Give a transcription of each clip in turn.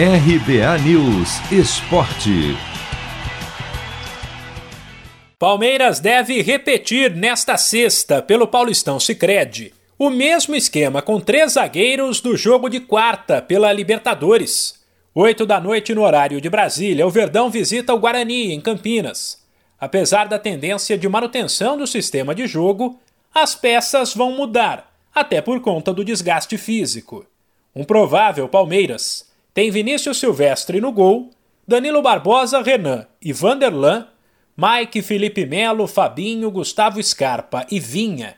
RBA News Esporte. Palmeiras deve repetir nesta sexta pelo Paulistão Sicredi o mesmo esquema com três zagueiros do jogo de quarta pela Libertadores. Oito da noite no horário de Brasília, o Verdão visita o Guarani em Campinas. Apesar da tendência de manutenção do sistema de jogo, as peças vão mudar, até por conta do desgaste físico. Um provável Palmeiras tem Vinícius Silvestre no gol, Danilo Barbosa, Renan e Vanderlan, Mike, Felipe Melo, Fabinho, Gustavo Scarpa e Vinha,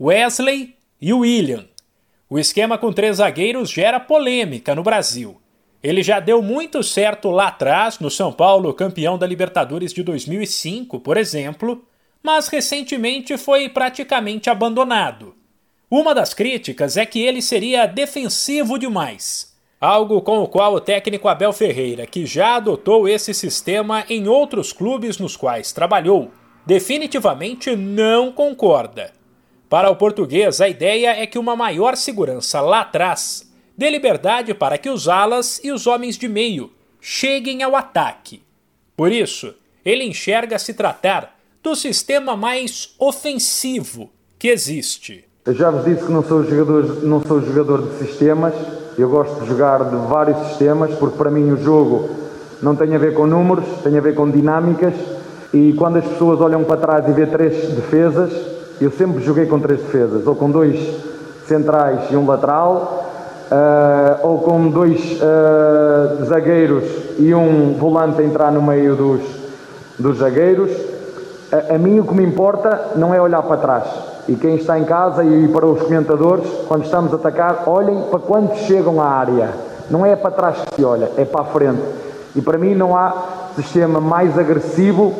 Wesley e William. O esquema com três zagueiros gera polêmica no Brasil. Ele já deu muito certo lá atrás, no São Paulo, campeão da Libertadores de 2005, por exemplo, mas recentemente foi praticamente abandonado. Uma das críticas é que ele seria defensivo demais algo com o qual o técnico Abel Ferreira, que já adotou esse sistema em outros clubes nos quais trabalhou, definitivamente não concorda. Para o português, a ideia é que uma maior segurança lá atrás dê liberdade para que os alas e os homens de meio cheguem ao ataque. Por isso, ele enxerga se tratar do sistema mais ofensivo que existe. Eu já vos disse que não sou jogador, não sou jogador de sistemas, eu gosto de jogar de vários sistemas, porque para mim o jogo não tem a ver com números, tem a ver com dinâmicas. E quando as pessoas olham para trás e vê três defesas, eu sempre joguei com três defesas, ou com dois centrais e um lateral, uh, ou com dois uh, zagueiros e um volante entrar no meio dos, dos zagueiros. A, a mim o que me importa não é olhar para trás, e quem está em casa e para os comentadores, quando estamos a atacar, olhem para quando chegam à área. Não é para trás que se olha, é para a frente. E para mim não há sistema mais agressivo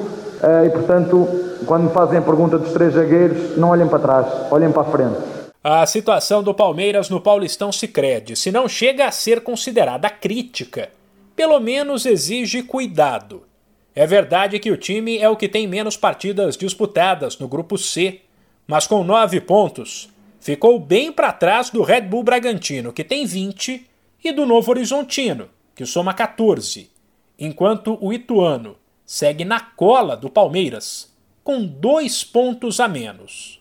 eh, e, portanto, quando me fazem a pergunta dos três zagueiros, não olhem para trás, olhem para a frente. A situação do Palmeiras no Paulistão se crede, se não chega a ser considerada crítica, pelo menos exige cuidado. É verdade que o time é o que tem menos partidas disputadas no grupo C, mas com nove pontos, ficou bem para trás do Red Bull Bragantino, que tem 20, e do Novo Horizontino, que soma 14, enquanto o Ituano segue na cola do Palmeiras, com dois pontos a menos.